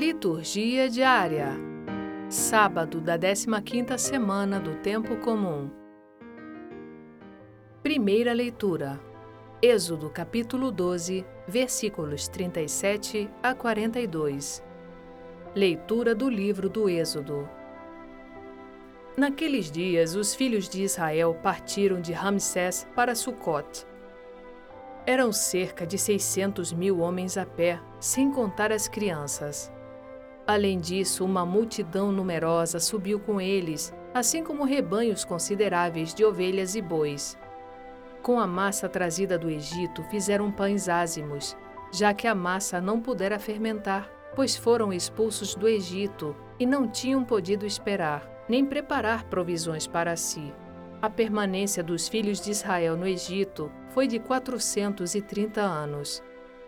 Liturgia diária. Sábado da 15ª semana do tempo comum. Primeira leitura. Êxodo capítulo 12, versículos 37 a 42. Leitura do livro do Êxodo. Naqueles dias, os filhos de Israel partiram de Ramsés para Sucote. Eram cerca de 600 mil homens a pé, sem contar as crianças. Além disso, uma multidão numerosa subiu com eles, assim como rebanhos consideráveis de ovelhas e bois. Com a massa trazida do Egito, fizeram pães ázimos, já que a massa não pudera fermentar, pois foram expulsos do Egito e não tinham podido esperar, nem preparar provisões para si. A permanência dos filhos de Israel no Egito foi de 430 anos.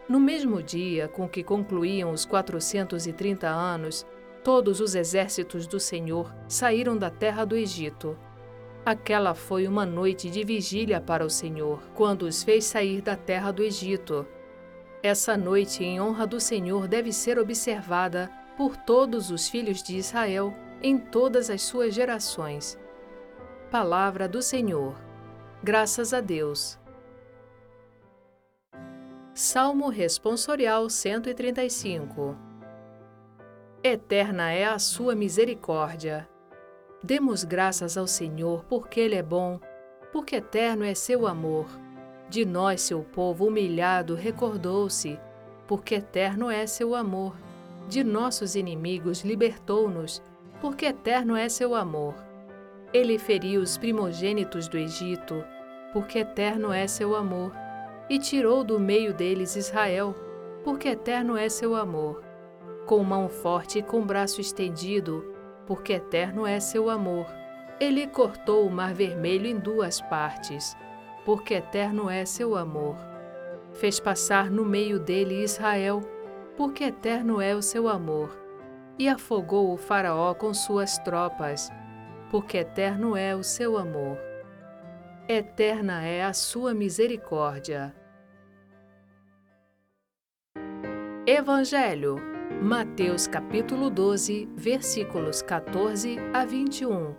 No mesmo dia com que concluíam os 430 anos, todos os exércitos do Senhor saíram da terra do Egito. Aquela foi uma noite de vigília para o Senhor, quando os fez sair da terra do Egito. Essa noite em honra do Senhor deve ser observada por todos os filhos de Israel em todas as suas gerações. Palavra do Senhor. Graças a Deus. Salmo Responsorial 135 Eterna é a sua misericórdia. Demos graças ao Senhor, porque Ele é bom, porque eterno é seu amor. De nós, seu povo humilhado, recordou-se, porque eterno é seu amor. De nossos inimigos libertou-nos, porque eterno é seu amor. Ele feriu os primogênitos do Egito, porque eterno é seu amor e tirou do meio deles Israel, porque eterno é seu amor. Com mão forte e com braço estendido, porque eterno é seu amor. Ele cortou o mar vermelho em duas partes, porque eterno é seu amor. Fez passar no meio dele Israel, porque eterno é o seu amor. E afogou o Faraó com suas tropas, porque eterno é o seu amor. Eterna é a sua misericórdia. Evangelho, Mateus capítulo 12, versículos 14 a 21.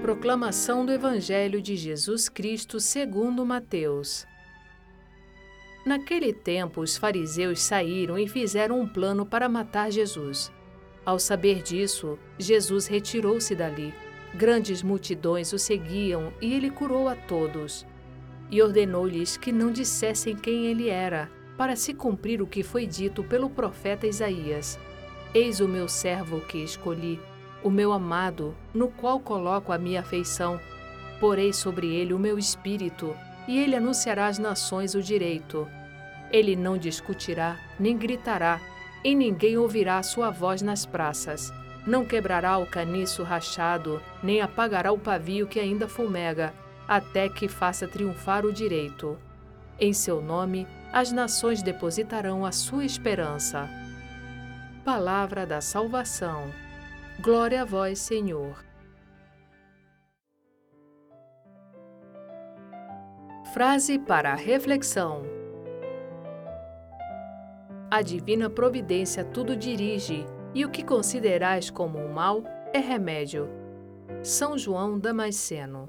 Proclamação do Evangelho de Jesus Cristo segundo Mateus. Naquele tempo, os fariseus saíram e fizeram um plano para matar Jesus. Ao saber disso, Jesus retirou-se dali. Grandes multidões o seguiam e ele curou a todos. E ordenou-lhes que não dissessem quem ele era para se cumprir o que foi dito pelo profeta Isaías: Eis o meu servo que escolhi, o meu amado, no qual coloco a minha afeição. Porei sobre ele o meu espírito, e ele anunciará às nações o direito. Ele não discutirá, nem gritará, e ninguém ouvirá a sua voz nas praças. Não quebrará o caniço rachado, nem apagará o pavio que ainda fumega, até que faça triunfar o direito. Em seu nome, as nações depositarão a sua esperança. Palavra da salvação. Glória a vós, Senhor. Frase para a reflexão: A divina providência tudo dirige, e o que considerais como um mal é remédio. São João Damasceno